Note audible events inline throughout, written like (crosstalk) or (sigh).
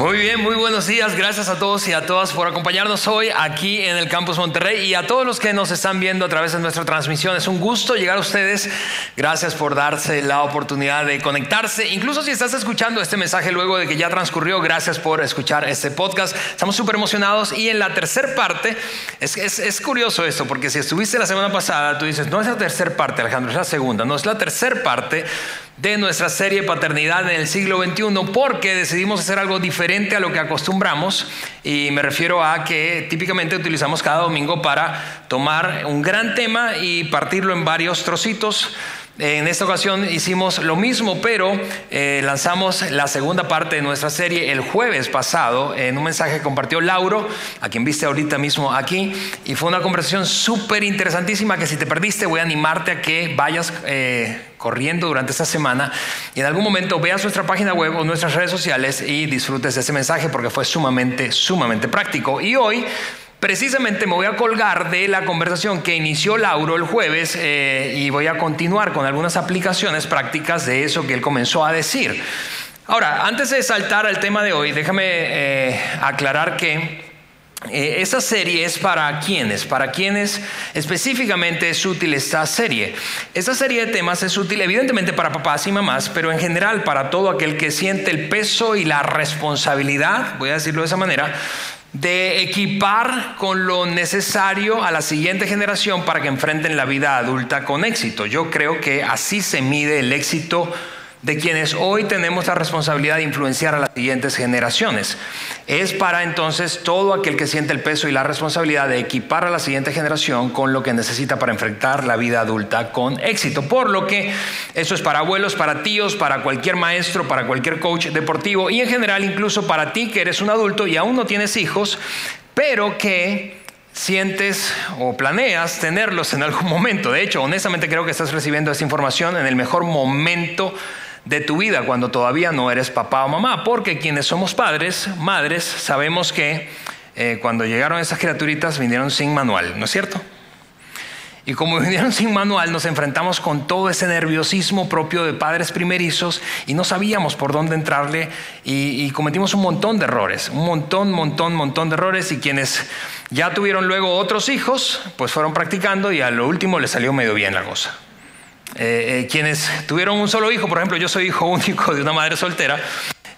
Muy bien, muy buenos días. Gracias a todos y a todas por acompañarnos hoy aquí en el Campus Monterrey y a todos los que nos están viendo a través de nuestra transmisión. Es un gusto llegar a ustedes. Gracias por darse la oportunidad de conectarse. Incluso si estás escuchando este mensaje luego de que ya transcurrió, gracias por escuchar este podcast. Estamos súper emocionados y en la tercera parte, es, es, es curioso esto, porque si estuviste la semana pasada, tú dices, no es la tercera parte, Alejandro, es la segunda. No, es la tercera parte de nuestra serie Paternidad en el siglo XXI porque decidimos hacer algo diferente a lo que acostumbramos y me refiero a que típicamente utilizamos cada domingo para tomar un gran tema y partirlo en varios trocitos en esta ocasión hicimos lo mismo, pero eh, lanzamos la segunda parte de nuestra serie el jueves pasado en un mensaje que compartió Lauro, a quien viste ahorita mismo aquí, y fue una conversación súper interesantísima que si te perdiste voy a animarte a que vayas eh, corriendo durante esta semana y en algún momento veas nuestra página web o nuestras redes sociales y disfrutes de ese mensaje porque fue sumamente, sumamente práctico. Y hoy Precisamente me voy a colgar de la conversación que inició Lauro el jueves eh, y voy a continuar con algunas aplicaciones prácticas de eso que él comenzó a decir. Ahora, antes de saltar al tema de hoy, déjame eh, aclarar que eh, esta serie es para quienes, para quienes específicamente es útil esta serie. Esta serie de temas es útil evidentemente para papás y mamás, pero en general para todo aquel que siente el peso y la responsabilidad, voy a decirlo de esa manera, de equipar con lo necesario a la siguiente generación para que enfrenten la vida adulta con éxito. Yo creo que así se mide el éxito de quienes hoy tenemos la responsabilidad de influenciar a las siguientes generaciones. Es para entonces todo aquel que siente el peso y la responsabilidad de equipar a la siguiente generación con lo que necesita para enfrentar la vida adulta con éxito. Por lo que eso es para abuelos, para tíos, para cualquier maestro, para cualquier coach deportivo y en general incluso para ti que eres un adulto y aún no tienes hijos, pero que sientes o planeas tenerlos en algún momento. De hecho, honestamente creo que estás recibiendo esta información en el mejor momento de tu vida cuando todavía no eres papá o mamá, porque quienes somos padres, madres, sabemos que eh, cuando llegaron esas criaturitas vinieron sin manual, ¿no es cierto? Y como (laughs) vinieron sin manual, nos enfrentamos con todo ese nerviosismo propio de padres primerizos y no sabíamos por dónde entrarle y, y, cometimos un montón de errores, un montón, montón, montón de errores y quienes ya tuvieron luego otros hijos, pues fueron practicando y a lo último les salió medio bien la cosa. Eh, eh, quienes tuvieron un solo hijo, por ejemplo, yo soy hijo (laughs) único de una madre soltera,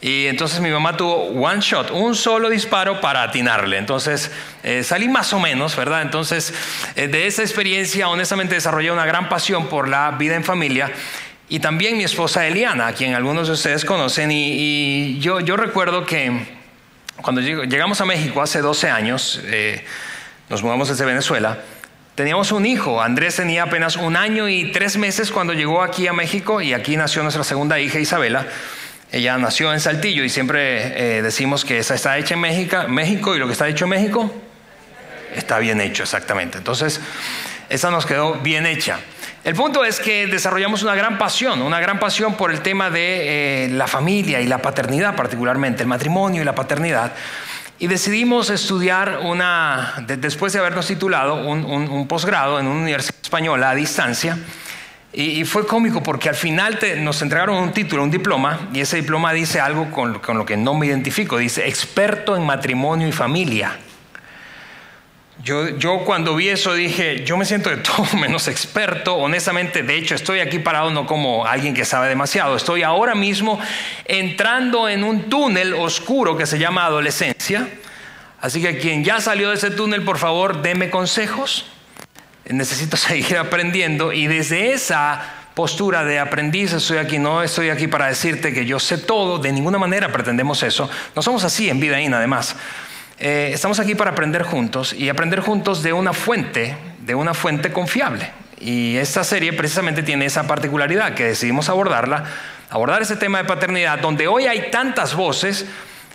y entonces mi mamá tuvo one shot, un solo disparo para atinarle. Entonces eh, salí más o menos, ¿verdad? Entonces de esa experiencia honestamente desarrollé una gran pasión por la vida en familia. Y también mi esposa Eliana, a quien algunos de ustedes conocen. Y, yo, yo, recuerdo que cuando llegamos a México hace 12 años, nos mudamos desde Venezuela. Teníamos un hijo, Andrés tenía apenas un año y tres meses cuando llegó aquí a México y aquí nació nuestra segunda hija Isabela. Ella nació en Saltillo y siempre eh, decimos que esa está hecha en México, México y lo que está hecho en México está bien hecho, exactamente. Entonces, esa nos quedó bien hecha. El punto es que desarrollamos una gran pasión, una gran pasión por el tema de eh, la familia y la paternidad particularmente, el matrimonio y la paternidad. Y decidimos estudiar una, después de habernos titulado, un, posgrado en una universidad española a distancia. Y, fue cómico porque al final nos entregaron un título, un diploma, y ese diploma dice algo con, con lo que no me identifico. Dice experto en matrimonio y familia. Yo, cuando vi eso dije, yo me siento de todo (laughs) menos experto, honestamente, de hecho estoy aquí parado no como alguien que sabe demasiado, estoy ahora mismo entrando en un túnel oscuro que se llama adolescencia, así que quien ya salió de ese túnel, por favor, deme consejos, necesito (laughs) seguir aprendiendo. Y desde esa postura de aprendiz estoy aquí, no estoy aquí para decirte que yo sé todo, de ninguna manera pretendemos eso, no somos así en vida IN además. Eh, estamos aquí para aprender juntos y aprender juntos de una fuente, de una fuente confiable. Y esta serie precisamente tiene esa particularidad que decidimos abordarla, abordar ese tema de paternidad, donde hoy hay tantas voces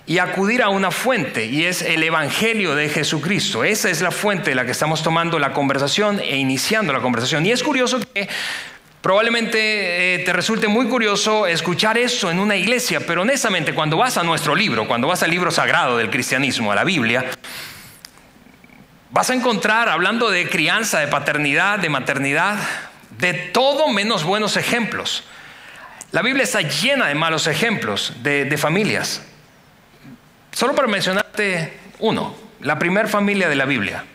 y acudir a una fuente, y es el Evangelio de Jesucristo. Esa es la fuente de la que estamos tomando la conversación e iniciando la conversación. Y es curioso que Probablemente eh, te resulte muy curioso escuchar eso en una iglesia, pero honestamente cuando vas a nuestro libro, cuando vas al libro sagrado del cristianismo, a la Biblia, vas a encontrar, hablando de crianza, de paternidad, de maternidad, de todo menos buenos ejemplos. La Biblia está llena de malos ejemplos de, de familias. Solo para mencionarte uno, la primera familia de la Biblia,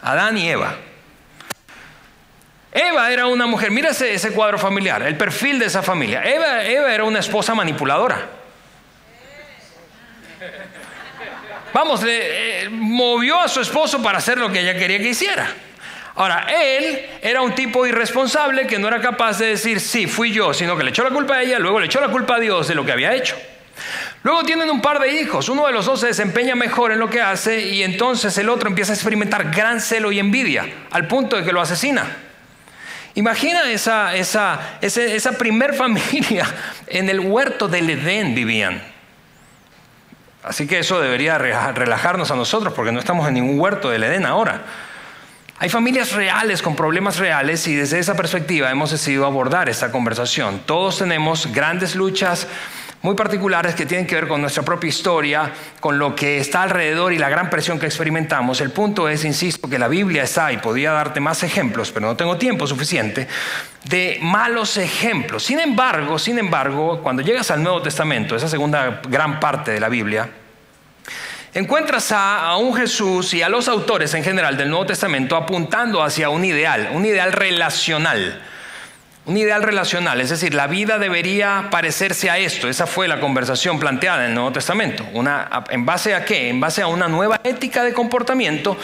Adán y Eva. Eva era una mujer, mira ese, cuadro familiar, el perfil de esa familia. Eva, era una esposa manipuladora. Vamos, le, eh, movió a su esposo para hacer lo que ella quería que hiciera. Ahora, él era un tipo irresponsable que no era capaz de decir, sí, fui yo, sino que le echó la culpa a ella, luego le echó la culpa a Dios de lo que había hecho. Luego tienen un par de hijos, uno de los dos se desempeña mejor en lo que hace y entonces el otro empieza a experimentar gran celo y envidia, al punto de que lo asesina. Imagina esa, esa, esa, (laughs) familia en el huerto del Edén vivían. Así que eso debería relajarnos a nosotros porque no estamos en ningún huerto del Edén ahora. Hay familias reales con problemas reales y desde esa perspectiva hemos decidido abordar esta conversación. Todos tenemos grandes luchas muy particulares que tienen que ver con nuestra propia historia, con lo que está alrededor y la gran presión que experimentamos. El punto es, insisto, que la Biblia está y podía darte más ejemplos, pero no tengo tiempo suficiente, de malos ejemplos. Sin embargo, sin embargo, cuando llegas al Nuevo Testamento, esa segunda gran parte de la Biblia, encuentras a, a, un Jesús y a los autores en general del Nuevo Testamento apuntando hacia un ideal, un ideal relacional un ideal relacional, es decir, la vida debería parecerse a esto. Esa fue la conversación planteada en el Nuevo Testamento. ¿En base a qué? En base a una nueva ética de comportamiento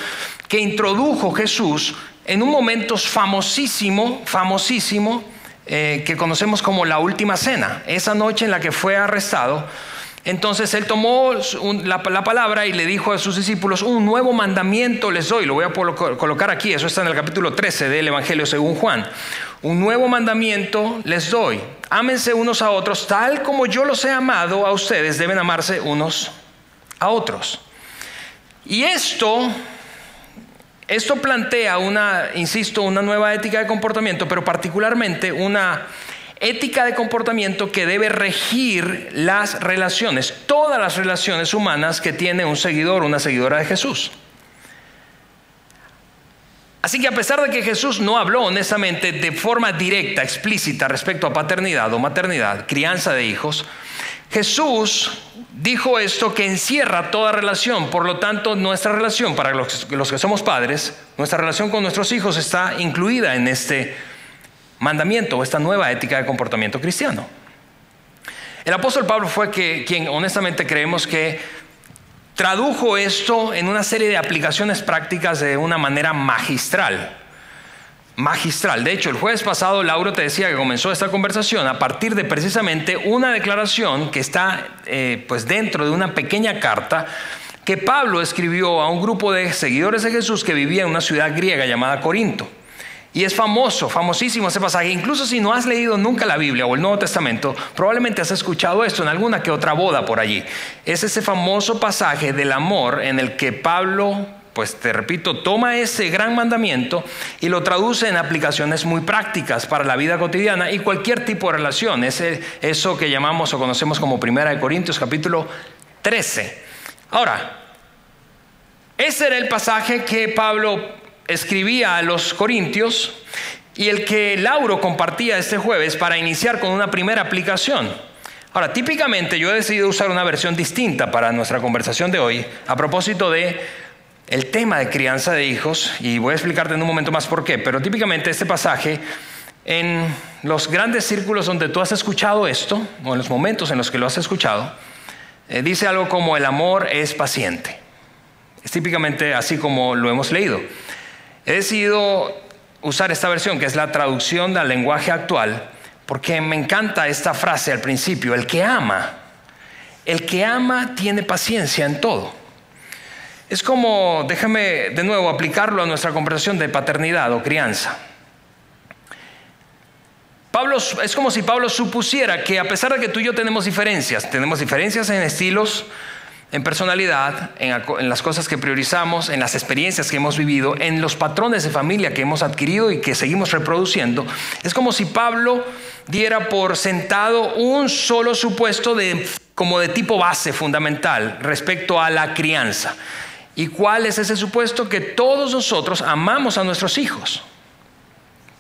que introdujo Jesús en un momento famosísimo, famosísimo, eh, que conocemos como la última cena, esa noche en la que fue arrestado. Entonces él tomó la, la, palabra y le dijo a sus discípulos, un nuevo mandamiento les doy, lo voy a colocar aquí, eso está en el capítulo 13 del Evangelio según Juan. Un nuevo mandamiento les doy. Ámense unos a otros tal como yo los he amado a ustedes. Deben amarse unos a otros. Y esto, esto plantea una, insisto, una nueva ética de comportamiento, pero particularmente una ética de comportamiento que debe regir las relaciones, todas las relaciones humanas que tiene un seguidor o una seguidora de Jesús. Así que a pesar de que Jesús no habló honestamente de forma directa, explícita respecto a paternidad o maternidad, crianza de hijos, Jesús dijo esto que encierra toda relación. Por lo tanto, nuestra relación para los, que somos padres, nuestra relación con nuestros hijos está incluida en este mandamiento o esta nueva ética de comportamiento cristiano. El apóstol Pablo fue que, quien honestamente creemos que tradujo esto en una serie de aplicaciones prácticas de una manera magistral. Magistral. De hecho, el jueves pasado Lauro te decía que comenzó esta conversación a partir de precisamente una declaración que está eh, pues dentro de una pequeña carta que Pablo escribió a un grupo de seguidores de Jesús que vivía en una ciudad griega llamada Corinto. Y es famoso, famosísimo ese pasaje. Incluso si no has leído nunca la Biblia o el Nuevo Testamento, probablemente has escuchado esto en alguna que otra boda por allí. Es ese famoso pasaje del amor en el que Pablo, pues te repito, toma ese gran mandamiento y lo traduce en aplicaciones muy prácticas para la vida cotidiana y cualquier tipo de relación. Ese, eso que llamamos o conocemos como Primera de Corintios capítulo 13. Ahora, ese era el pasaje que Pablo escribía a los Corintios y el que Lauro compartía este jueves para iniciar con una primera aplicación. Ahora, típicamente yo he decidido usar una versión distinta para nuestra conversación de hoy a propósito de el tema de crianza de hijos y voy a explicarte en un momento más por qué, pero típicamente este pasaje en los grandes círculos donde tú has escuchado esto, o en los momentos en los que lo has escuchado, eh, dice algo como el amor es paciente. Es típicamente así como lo hemos leído. He decidido usar esta versión, que es la traducción del lenguaje actual, porque me encanta esta frase al principio, el que ama, el que ama tiene paciencia en todo. Es como, déjame de nuevo aplicarlo a nuestra conversación de paternidad o crianza. Pablo, es como si Pablo supusiera que a pesar de que tú y yo tenemos diferencias, tenemos diferencias en estilos, en personalidad, en, las cosas que priorizamos, en las experiencias que hemos vivido, en los patrones de familia que hemos adquirido y que seguimos reproduciendo. Es como si Pablo diera por sentado un solo supuesto de, como de tipo base fundamental respecto a la crianza. ¿Y cuál es ese supuesto? Que todos nosotros amamos a nuestros hijos.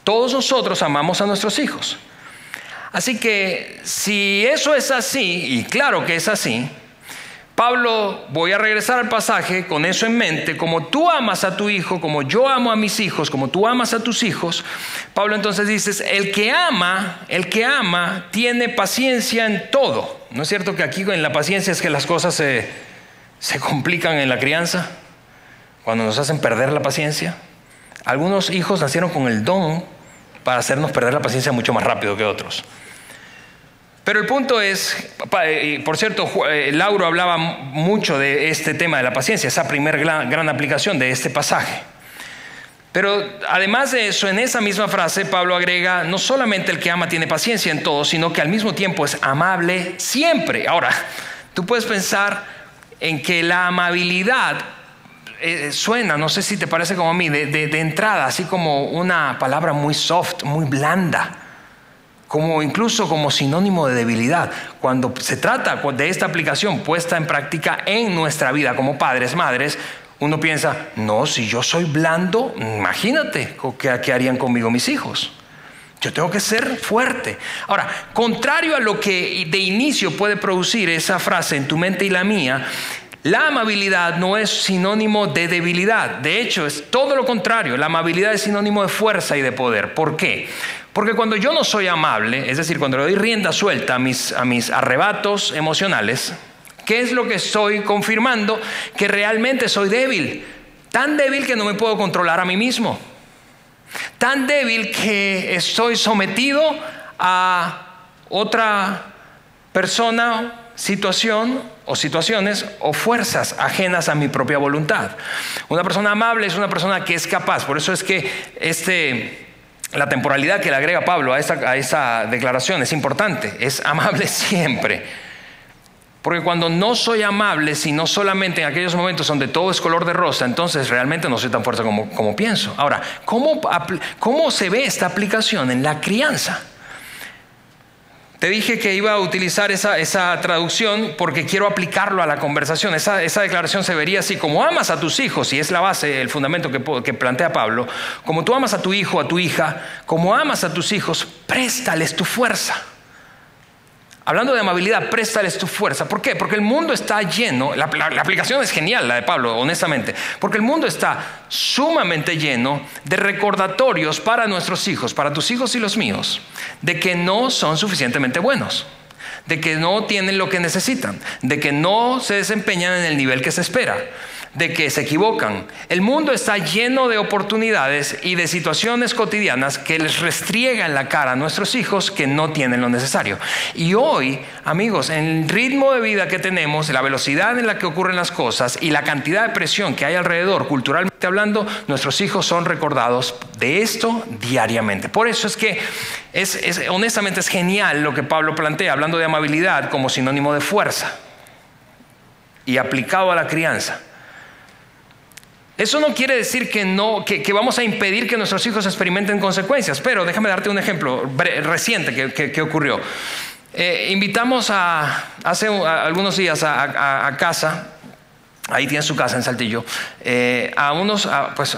Todos nosotros amamos a nuestros hijos. Así que si eso es así, y claro que es así, Pablo, voy a regresar al pasaje con eso en mente, como tú amas a tu hijo, como yo amo a mis hijos, como tú amas a tus hijos, Pablo entonces dice, el que ama, el que ama tiene paciencia en todo. ¿No es cierto que aquí en la paciencia es que las cosas se, se complican en la crianza? Cuando nos hacen perder la paciencia. Algunos hijos nacieron con el don para hacernos perder la paciencia mucho más rápido que otros. Pero el punto es, por cierto, eh, Lauro hablaba mucho de este tema de la paciencia, esa primera gran, aplicación de este pasaje. Pero además de eso, en esa misma frase, Pablo agrega, no solamente el que ama tiene paciencia en todo, sino que al mismo tiempo es amable siempre. Ahora, tú puedes pensar en que la amabilidad eh, suena, no sé si te parece como a mí, de, entrada, así como una palabra muy soft, muy blanda, como incluso como sinónimo de debilidad. Cuando se trata de esta aplicación puesta en práctica en nuestra vida como padres, madres, uno piensa, no, si yo soy blando, imagínate qué, qué harían conmigo mis hijos. Yo tengo que ser fuerte. Ahora, contrario a lo que de inicio puede producir esa frase en tu mente y la mía, la amabilidad no es sinónimo de debilidad, de hecho es todo lo contrario, la amabilidad es sinónimo de fuerza y de poder. ¿Por qué? Porque cuando yo no soy amable, es decir, cuando le doy rienda suelta a mis, a mis arrebatos emocionales, ¿qué es lo que estoy confirmando? Que realmente soy débil, tan débil que no me puedo controlar a mí mismo, tan débil que estoy sometido a otra persona, situación o situaciones o fuerzas ajenas a mi propia voluntad. Una persona amable es una persona que es capaz, por eso es que este, la temporalidad que le agrega Pablo a esa, declaración es importante, es amable (laughs) siempre. Porque cuando no soy amable, sino solamente en aquellos momentos donde todo es color de rosa, entonces realmente no soy tan fuerte como, como pienso. Ahora, ¿cómo, ¿cómo se ve esta aplicación en la crianza? Te dije que iba a utilizar esa, traducción porque quiero aplicarlo a la conversación. Esa, declaración se vería así, como amas a tus hijos, y es la base, el fundamento que, que plantea Pablo, como tú amas a tu hijo, a tu hija, como amas a tus hijos, préstales tu fuerza. Hablando de amabilidad, préstales tu fuerza. ¿Por qué? Porque el mundo está lleno, la, aplicación es genial, la de Pablo, honestamente, porque el mundo está sumamente lleno de recordatorios para nuestros hijos, para tus hijos y los míos, de que no son suficientemente buenos, de que no tienen lo que necesitan, de que no se desempeñan en el nivel que se espera de que se equivocan. El mundo está lleno de oportunidades y de situaciones cotidianas que les restriegan la cara a nuestros hijos que no tienen lo necesario. Y hoy, amigos, en el ritmo de vida que tenemos, la velocidad en la que ocurren las cosas y la cantidad de presión que hay alrededor, culturalmente hablando, nuestros hijos son recordados de esto diariamente. Por eso es que es, honestamente es genial lo que Pablo plantea, hablando de amabilidad como sinónimo de fuerza y aplicado a la crianza. Eso no quiere decir que, no, que, vamos a impedir que nuestros hijos experimenten consecuencias, pero déjame darte un ejemplo reciente que, ocurrió. Eh, invitamos a, hace algunos días a, casa, ahí tiene su casa en Saltillo, eh, a unos, pues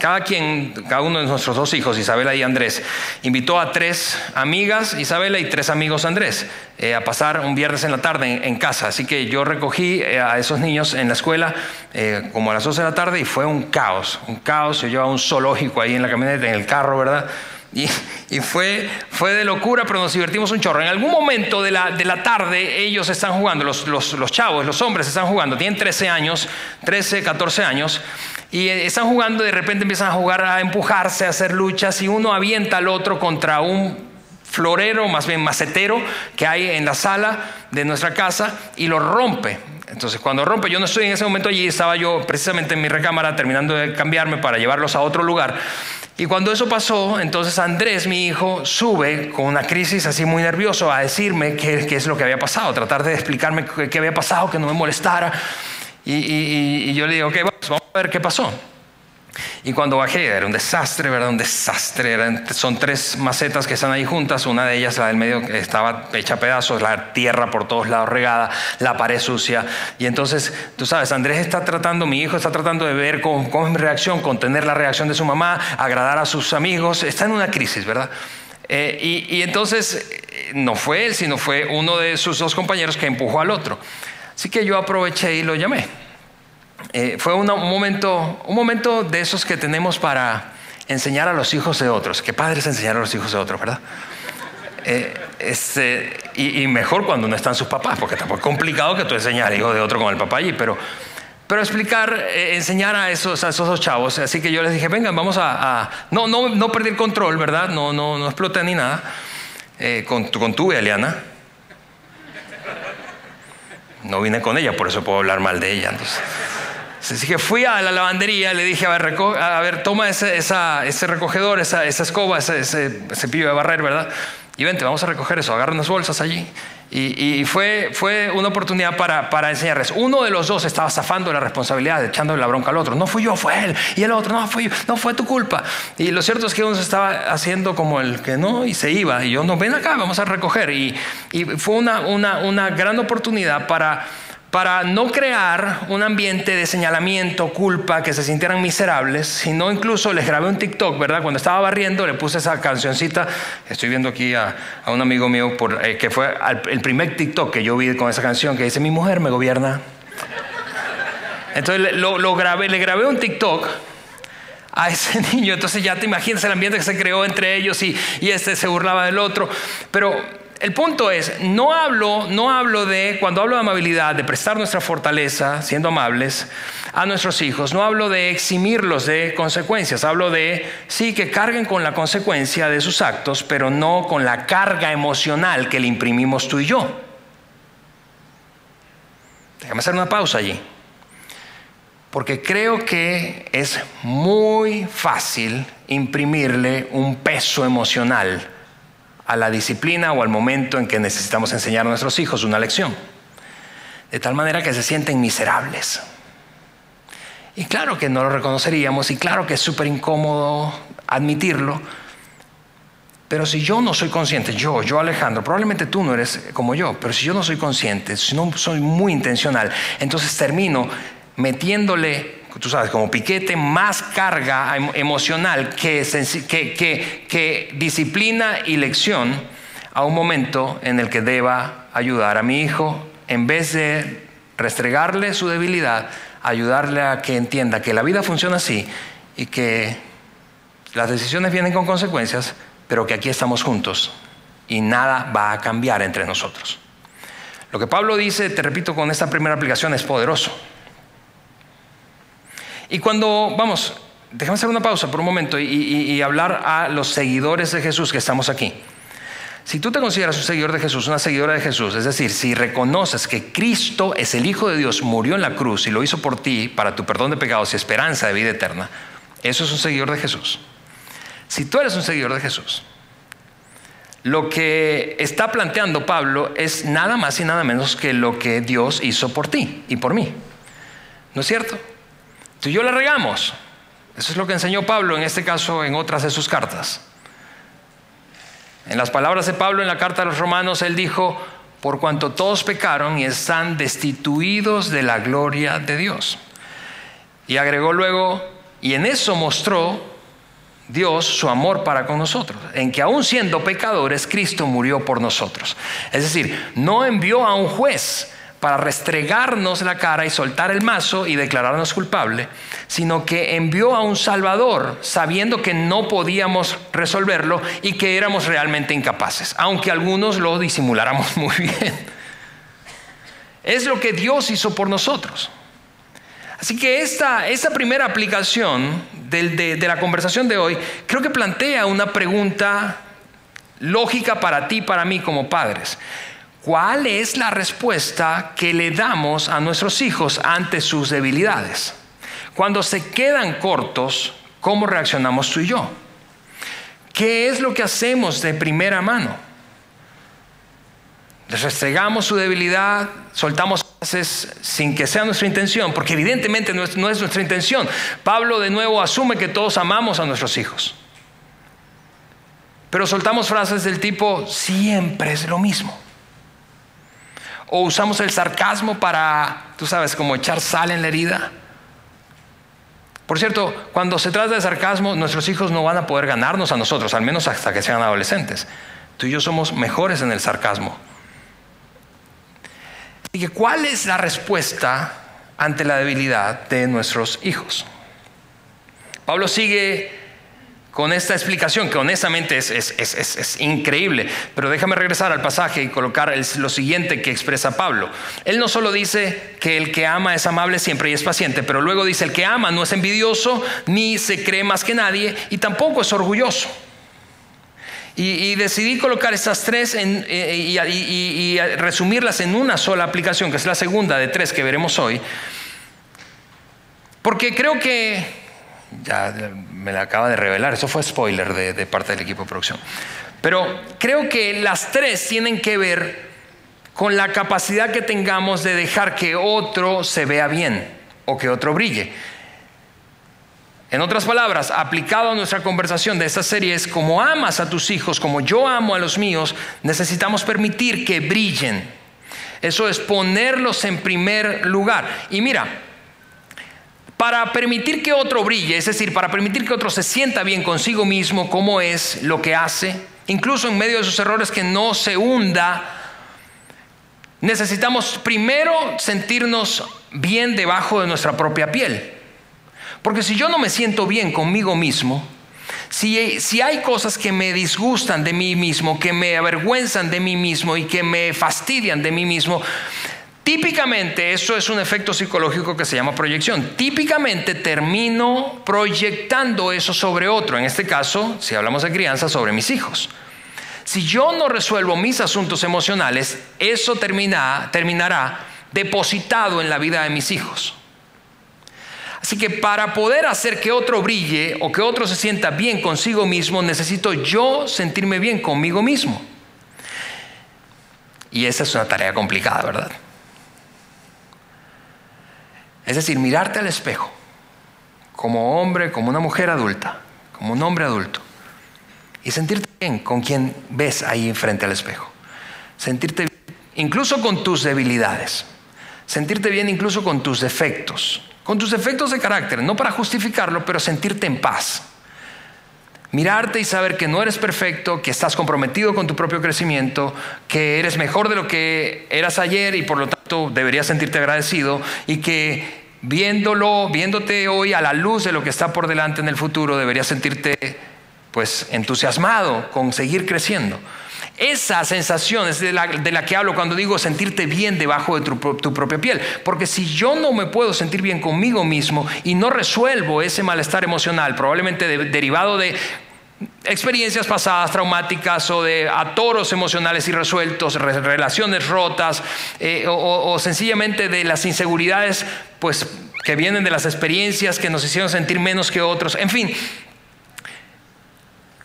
cada quien, cada uno de nuestros dos hijos, Isabela y Andrés, invitó a tres amigas, Isabela y tres amigos Andrés, eh, a pasar un viernes en la tarde en, casa. Así que yo recogí eh, a esos niños en la escuela eh, como a las 12 de la tarde y fue un caos, un caos. Yo llevaba un zoológico ahí en la camioneta, en el carro, ¿verdad? Y, fue, fue de locura, pero nos divertimos un chorro. En algún momento de la, de la tarde ellos están jugando, los, los, los chavos, los hombres están jugando, tienen 13 años, 13, 14 años, y están jugando, de repente empiezan a jugar, a empujarse, a hacer luchas, y uno avienta al otro contra un florero, más bien macetero, que hay en la sala de nuestra casa, y lo rompe. Entonces, cuando rompe, yo no estoy en ese momento allí, estaba yo precisamente en mi recámara terminando de cambiarme para llevarlos a otro lugar. Y cuando eso pasó, entonces Andrés, mi hijo, sube con una crisis así muy nervioso a decirme qué, es lo que había pasado, tratar de explicarme qué, había pasado, que no me molestara. Y, yo le digo, ok, vamos a ver qué pasó. Y cuando bajé, era un desastre, ¿verdad? Un desastre. son tres macetas que están ahí juntas. Una de ellas, la del medio, estaba hecha a pedazos, la tierra por todos lados regada, la pared sucia. Y entonces, tú sabes, Andrés está tratando, mi hijo está tratando de ver cómo, es mi reacción, contener la reacción de su mamá, agradar a sus amigos. Está en una crisis, ¿verdad? Eh, y, entonces, eh, no fue él, sino fue uno de sus dos compañeros que empujó al otro. Así que yo aproveché y lo llamé. Eh, fue un, momento, un momento de esos que tenemos para enseñar a los hijos de otros. Qué padre es enseñar a los hijos de otros, ¿verdad? Eh, este, y, mejor cuando no están sus papás, porque tampoco es complicado que tú enseñes al hijo de otro con el papá allí, pero, explicar, eh, enseñar a esos, a esos chavos. Así que yo les dije, vengan, vamos a, no, no, no perder control, ¿verdad? No, no, no ni nada. con, con tu, Eliana. No vine con ella, por eso puedo hablar mal de ella. Entonces. Así que fui a la lavandería, le dije, a ver, a ver toma ese, recogedor, esa, esa escoba, ese, ese, cepillo de barrer, ¿verdad? Y vente, vamos a recoger eso, agarra unas bolsas allí. Y, fue, fue una oportunidad para, para, enseñarles. Uno de los dos estaba zafando la responsabilidad, echándole la bronca al otro. No fui yo, fue él. Y el otro, no no fue tu culpa. Y lo cierto es que uno se estaba haciendo como el que no y se iba. Y yo, no, ven acá, vamos a recoger. Y, y fue una, una, una gran oportunidad para para no crear un ambiente de señalamiento, culpa, que se sintieran miserables, sino incluso les grabé un TikTok, ¿verdad? Cuando estaba barriendo le puse esa cancioncita, estoy viendo aquí a, un amigo mío por, eh, que fue el primer TikTok que yo vi con esa canción, que dice, mi mujer me gobierna. Entonces lo, grabé, le grabé un TikTok a ese (laughs) niño, entonces ya te imaginas el ambiente que se creó entre ellos y, y este se burlaba del otro, pero el punto es, no hablo, no hablo de, cuando hablo de amabilidad, de prestar nuestra fortaleza, siendo amables, a nuestros hijos, no hablo de eximirlos de consecuencias, hablo de, sí, que carguen con la consecuencia de sus actos, pero no con la carga emocional que le imprimimos tú y yo. Déjame hacer una pausa allí. Porque creo que es muy fácil imprimirle un peso emocional a la disciplina o al momento en que necesitamos enseñar a nuestros hijos una lección. De tal manera que se sienten miserables. Y claro que no lo reconoceríamos y claro que es súper incómodo admitirlo. Pero si yo no soy consciente, yo, yo Alejandro, probablemente tú no eres como yo, pero si yo no soy consciente, si no soy muy intencional, entonces termino metiéndole tú sabes, como piquete, más carga emocional que, que, que, disciplina y lección a un momento en el que deba ayudar a mi hijo, en vez de restregarle su debilidad, ayudarle a que entienda que la vida funciona así y que las decisiones vienen con consecuencias, pero que aquí estamos juntos y nada va a cambiar entre nosotros. Lo que Pablo dice, te repito, con esta primera aplicación es poderoso. Y cuando, vamos, déjame hacer una pausa por un momento y, hablar a los seguidores de Jesús que estamos aquí. Si tú te consideras un seguidor de Jesús, una seguidora de Jesús, es decir, si reconoces que Cristo es el Hijo de Dios, murió en la cruz y lo hizo por ti para tu perdón de pecados y esperanza de vida eterna, eso es un seguidor de Jesús. Si tú eres un seguidor de Jesús, lo que está planteando Pablo es nada más y nada menos que lo que Dios hizo por ti y por mí. ¿No es cierto? Tú y yo le regamos. Eso es lo que enseñó Pablo, en este caso, en otras de sus cartas. En las palabras de Pablo en la carta a los romanos, él dijo, por cuanto todos pecaron y están destituidos de la gloria de Dios. Y agregó luego, y en eso mostró Dios su amor para con nosotros, en que aún siendo pecadores, Cristo murió por nosotros. Es decir, no envió a un juez, para restregarnos la cara y soltar el mazo y declararnos culpable, sino que envió a un Salvador sabiendo que no podíamos resolverlo y que éramos realmente incapaces, aunque algunos lo disimuláramos (laughs) muy bien. Es lo que Dios hizo por nosotros. Así que esta, esta primera aplicación de, de la conversación de hoy creo que plantea una pregunta lógica para ti, para mí como padres. ¿Cuál es la respuesta que le damos a nuestros hijos ante sus debilidades? Cuando se quedan cortos cómo reaccionamos tú y yo. ¿Qué es lo que hacemos de primera mano? Les restregamos su debilidad, soltamos frases sin que sea nuestra intención, porque evidentemente no es, no es nuestra intención. Pablo de nuevo asume que todos amamos a nuestros hijos. Pero soltamos frases del tipo, siempre es lo mismo. O usamos el sarcasmo para, tú sabes, como echar sal en la herida. Por cierto, cuando se trata de sarcasmo, nuestros hijos no van a poder ganarnos a nosotros, al menos hasta que sean adolescentes. Tú y yo somos mejores en el sarcasmo. Y ¿cuál es la respuesta ante la debilidad de nuestros hijos? Pablo sigue con esta explicación que honestamente es, increíble. Pero déjame regresar al pasaje y colocar lo siguiente que expresa Pablo. Él no solo dice que el que ama es amable siempre y es paciente, pero luego dice el que ama no es envidioso ni se cree más que nadie y tampoco es orgulloso. Y, decidí colocar estas tres eh, y resumirlas en una sola aplicación, que es la segunda de tres que veremos hoy. Porque creo que ya me la acaba de revelar, eso fue spoiler de, parte del equipo de producción. Pero creo que las tres tienen que ver con la capacidad que tengamos de dejar que otro se vea bien o que otro brille. En otras palabras, aplicado a nuestra conversación de esta serie es como amas a tus hijos, como yo amo a los míos, necesitamos permitir que brillen. Eso es ponerlos en primer lugar. Y mira, para permitir que otro brille, es decir, para permitir que otro se sienta bien consigo mismo, cómo es lo que hace, incluso en medio de sus errores, que no se hunda, necesitamos primero sentirnos bien debajo de nuestra propia piel. Porque si yo no me siento bien conmigo mismo, si, si, hay cosas que me disgustan de mí mismo, que me avergüenzan de mí mismo y que me fastidian de mí mismo, Típicamente eso es un efecto psicológico que se llama proyección. Típicamente termino proyectando eso sobre otro, en este caso, si hablamos de crianza, sobre mis hijos. Si yo no resuelvo mis asuntos emocionales, eso terminará depositado en la vida de mis hijos. Así que para poder hacer que otro brille o que otro se sienta bien consigo mismo, necesito yo sentirme bien conmigo mismo. Y esa es una tarea complicada, ¿verdad? Es decir, mirarte al espejo como hombre, como una mujer adulta, como un hombre adulto, y sentirte bien con quien ves ahí frente al espejo. Sentirte bien incluso con tus debilidades. Sentirte bien incluso con tus defectos. Con tus defectos de carácter, no para justificarlo, pero sentirte en paz. Mirarte y saber que no eres perfecto, que estás comprometido con tu propio crecimiento, que eres mejor de lo que eras ayer y por lo tanto deberías sentirte agradecido y que viéndolo, viéndote hoy a la luz de lo que está por delante en el futuro, deberías sentirte pues entusiasmado con seguir creciendo. Esa sensación es de la, de la, que hablo cuando digo sentirte bien debajo de tu, tu, propia piel. Porque si yo no me puedo sentir bien conmigo mismo y no resuelvo ese malestar emocional, probablemente derivado de experiencias pasadas traumáticas o de atoros emocionales irresueltos, relaciones rotas eh, o, sencillamente de las inseguridades pues, que vienen de las experiencias que nos hicieron sentir menos que otros. En fin,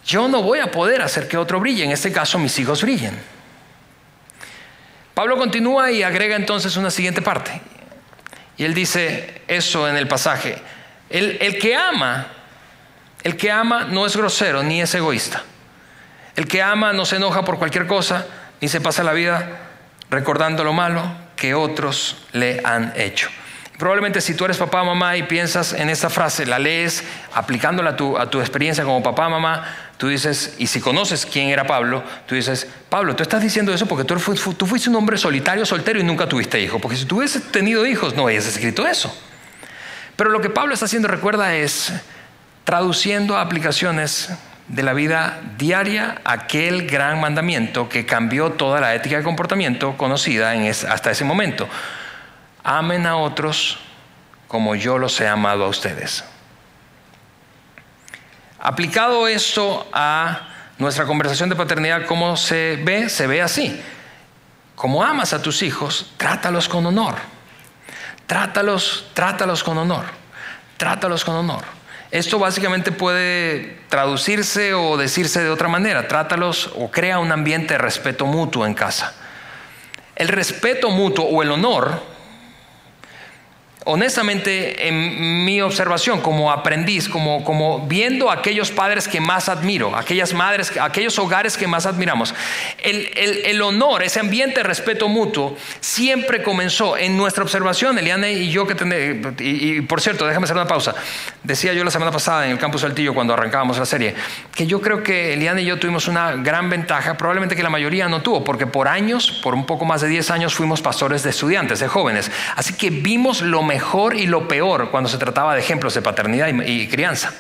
yo no voy a poder hacer que otro brille, en este caso mis hijos brillen. Pablo continúa y agrega entonces una siguiente parte. Y él dice eso en el pasaje. el que ama el que ama no es grosero ni es egoísta. El que ama no se enoja por cualquier cosa ni se pasa la vida recordando lo malo que otros le han hecho. Probablemente si tú eres papá o mamá y piensas en esta frase, la lees aplicándola a tu, a tu experiencia como papá o mamá, tú dices, y si conoces quién era Pablo, tú dices, Pablo, tú estás diciendo eso porque tú, fuiste un hombre solitario, soltero y nunca tuviste hijos. Porque si tú hubieses tenido hijos, no hubieses escrito eso. Pero lo que Pablo está haciendo, recuerda, es traduciendo a aplicaciones de la vida diaria aquel gran mandamiento que cambió toda la ética de comportamiento conocida hasta ese momento. Amen a otros como yo los he amado a ustedes. Aplicado esto a nuestra conversación de paternidad, ¿cómo se ve? Se ve así. Como amas a tus hijos, trátalos con honor. Trátalos, trátalos con honor. Trátalos con honor. Esto básicamente puede traducirse o decirse de otra manera. Trátalos o crea un ambiente de respeto mutuo en casa. El respeto mutuo o el honor honestamente, en mi observación como aprendiz, como, como viendo aquellos padres que más admiro, aquellas madres, aquellos hogares que más admiramos, el, el, honor, ese ambiente de respeto mutuo, siempre comenzó en nuestra observación, Eliane y yo que tenemos, y, por cierto, déjame hacer una pausa, decía yo la semana pasada en el campus Saltillo cuando arrancábamos la serie, que yo creo que Eliane y yo tuvimos una gran ventaja, probablemente que la mayoría no tuvo, porque por años, por un poco más de 10 años, fuimos pastores de estudiantes, de jóvenes, así que vimos lo mejor mejor y lo peor cuando se trataba de ejemplos de paternidad y, crianza.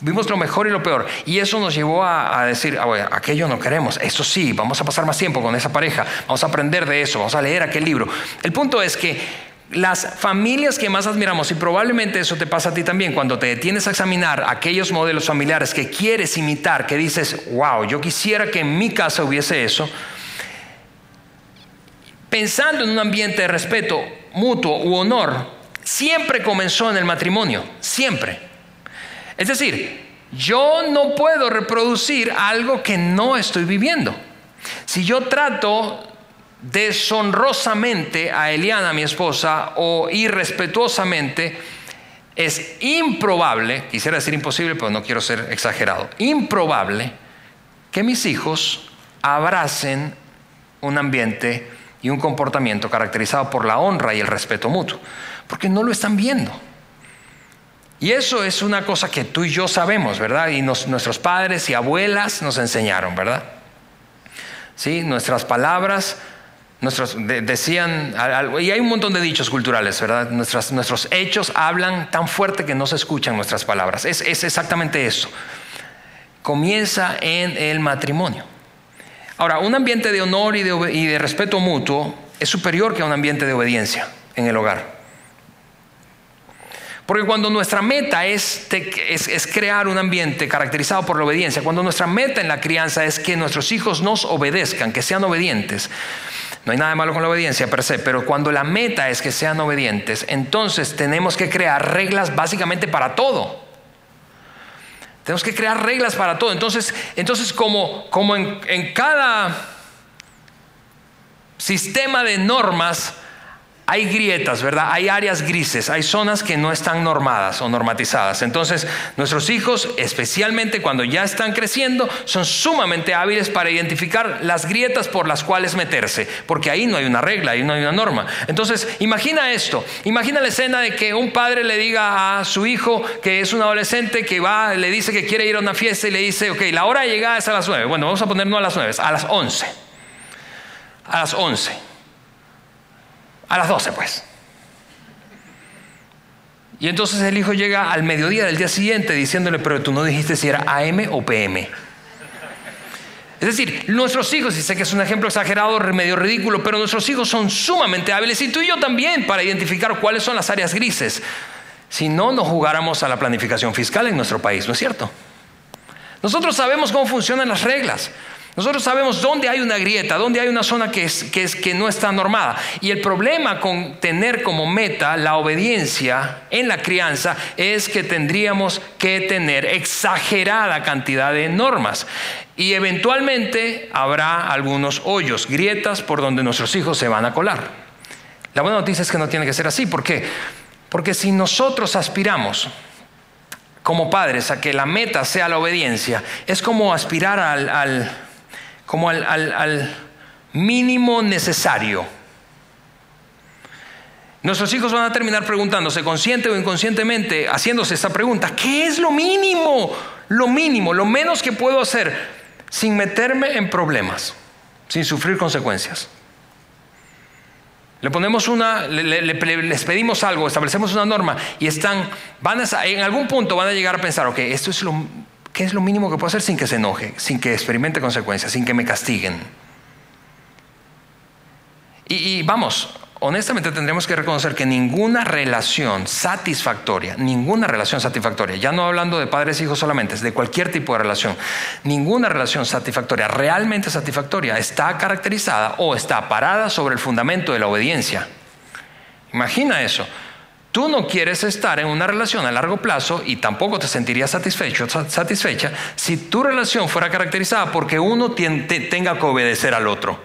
Vimos lo mejor y lo peor. Y eso nos llevó a, decir, ah, aquello no queremos. Eso sí, vamos a pasar más tiempo con esa pareja. Vamos a aprender de eso. Vamos a leer aquel libro. El punto es que las familias que más admiramos, y probablemente eso te pasa a ti también, cuando te detienes a examinar aquellos modelos familiares que quieres imitar, que dices, wow, yo quisiera que en mi casa hubiese eso, pensando en un ambiente de respeto, mutuo u honor siempre comenzó en el matrimonio, siempre. Es decir, yo no puedo reproducir algo que no estoy viviendo. Si yo trato deshonrosamente a Eliana, mi esposa, o irrespetuosamente, es improbable, quisiera decir imposible, pero no quiero ser exagerado, improbable que mis hijos abracen un ambiente y un comportamiento caracterizado por la honra y el respeto mutuo, porque no lo están viendo. Y eso es una cosa que tú y yo sabemos, ¿verdad? Y nuestros padres y abuelas nos enseñaron, ¿verdad? Sí, nuestras palabras nuestros, decían, y hay un montón de dichos culturales, ¿verdad? nuestros hechos hablan tan fuerte que no se escuchan nuestras palabras. Es, es exactamente eso. Comienza en el matrimonio. Ahora, un ambiente de honor y de, respeto mutuo es superior que un ambiente de obediencia en el hogar. Porque cuando nuestra meta es, es, crear un ambiente caracterizado por la obediencia, cuando nuestra meta en la crianza es que nuestros hijos nos obedezcan, que sean obedientes, no hay nada malo con la obediencia per se, pero cuando la meta es que sean obedientes, entonces tenemos que crear reglas básicamente para todo. Tenemos que crear reglas para todo. Entonces, entonces como, como en, en cada sistema de normas, hay grietas, ¿verdad? Hay áreas grises, hay zonas que no están normadas o normatizadas. Entonces, nuestros hijos, especialmente cuando ya están creciendo, son sumamente hábiles para identificar las grietas por las cuales meterse, porque ahí no hay una regla, ahí no hay una norma. Entonces, imagina esto, imagina la escena de que un padre le diga a su hijo que es un adolescente que va, le dice que quiere ir a una fiesta y le dice, ok, la hora de llegada es a las nueve. Bueno, vamos a poner no a las nueve, a las once. A las once. A las 12, pues. Y entonces el hijo llega al mediodía del día siguiente diciéndole, pero tú no dijiste si era AM o PM. Es decir, nuestros hijos, y sé que es un ejemplo exagerado, medio ridículo, pero nuestros hijos son sumamente hábiles, y tú y yo también, para identificar cuáles son las áreas grises. Si no, no jugáramos a la planificación fiscal en nuestro país, ¿no es cierto? Nosotros sabemos cómo funcionan las reglas. Nosotros sabemos dónde hay una grieta, dónde hay una zona que, es, que, no está normada. Y el problema con tener como meta la obediencia en la crianza es que tendríamos que tener exagerada cantidad de normas. Y eventualmente habrá algunos hoyos, grietas por donde nuestros hijos se van a colar. La buena noticia es que no tiene que ser así. ¿Por qué? Porque si nosotros aspiramos como padres a que la meta sea la obediencia, es como aspirar al como al, mínimo necesario. Nuestros hijos van a terminar preguntándose consciente o inconscientemente, haciéndose esta pregunta, ¿qué es lo mínimo? Lo mínimo, lo menos que puedo hacer sin meterme en problemas, sin sufrir consecuencias. Le ponemos una, les pedimos algo, establecemos una norma y están, van a, en algún punto van a llegar a pensar, ok, esto es lo, ¿Qué es lo mínimo que puedo hacer sin que se enoje, sin que experimente consecuencias, sin que me castiguen? Y, vamos, honestamente tendremos que reconocer que ninguna relación satisfactoria, ninguna relación satisfactoria, ya no hablando de padres e hijos solamente, de cualquier tipo de relación, ninguna relación satisfactoria, realmente satisfactoria, está caracterizada o está parada sobre el fundamento de la obediencia. Imagina eso. Tú no quieres estar en una relación a largo plazo y tampoco te sentirías satisfecho, satisfecha si tu relación fuera caracterizada porque uno tenga que obedecer al otro.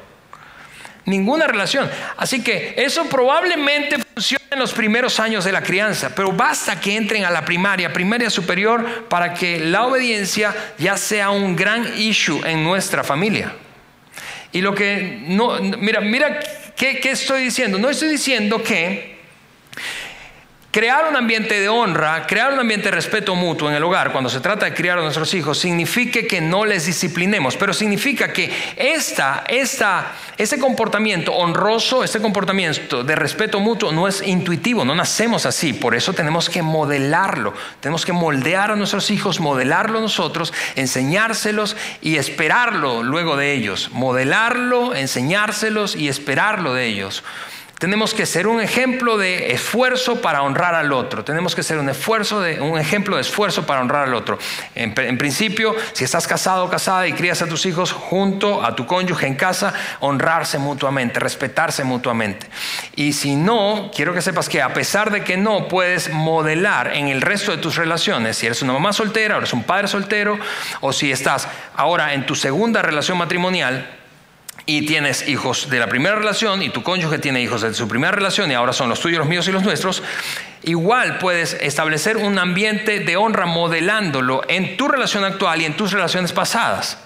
Ninguna relación. Así que eso probablemente funciona en los primeros años de la crianza, pero basta que entren a la primaria, primaria superior, para que la obediencia ya sea un gran issue en nuestra familia. Y lo que no, mira, mira, ¿qué, qué estoy diciendo? No estoy diciendo que Crear un ambiente de honra, crear un ambiente de respeto mutuo en el hogar cuando se trata de criar a nuestros hijos, significa que no les disciplinemos, pero significa que esta, esta, este comportamiento honroso, este comportamiento de respeto mutuo no es intuitivo, no nacemos así, por eso tenemos que modelarlo, tenemos que moldear a nuestros hijos, modelarlo nosotros, enseñárselos y esperarlo luego de ellos, modelarlo, enseñárselos y esperarlo de ellos. Tenemos que ser un ejemplo de esfuerzo para honrar al otro. Tenemos que ser un, ejemplo de esfuerzo para honrar al otro. En, principio, si estás casado o casada y crías a tus hijos junto a tu cónyuge en casa, honrarse mutuamente, respetarse mutuamente. Y si no, quiero que sepas que a pesar de que no puedes modelar en el resto de tus relaciones, si eres una mamá soltera o eres un padre soltero, o si estás ahora en tu segunda relación matrimonial, y tienes hijos de la primera relación y tu cónyuge tiene hijos de su primera relación y ahora son los tuyos, los míos y los nuestros, igual puedes establecer un ambiente de honra modelándolo en tu relación actual y en tus relaciones pasadas.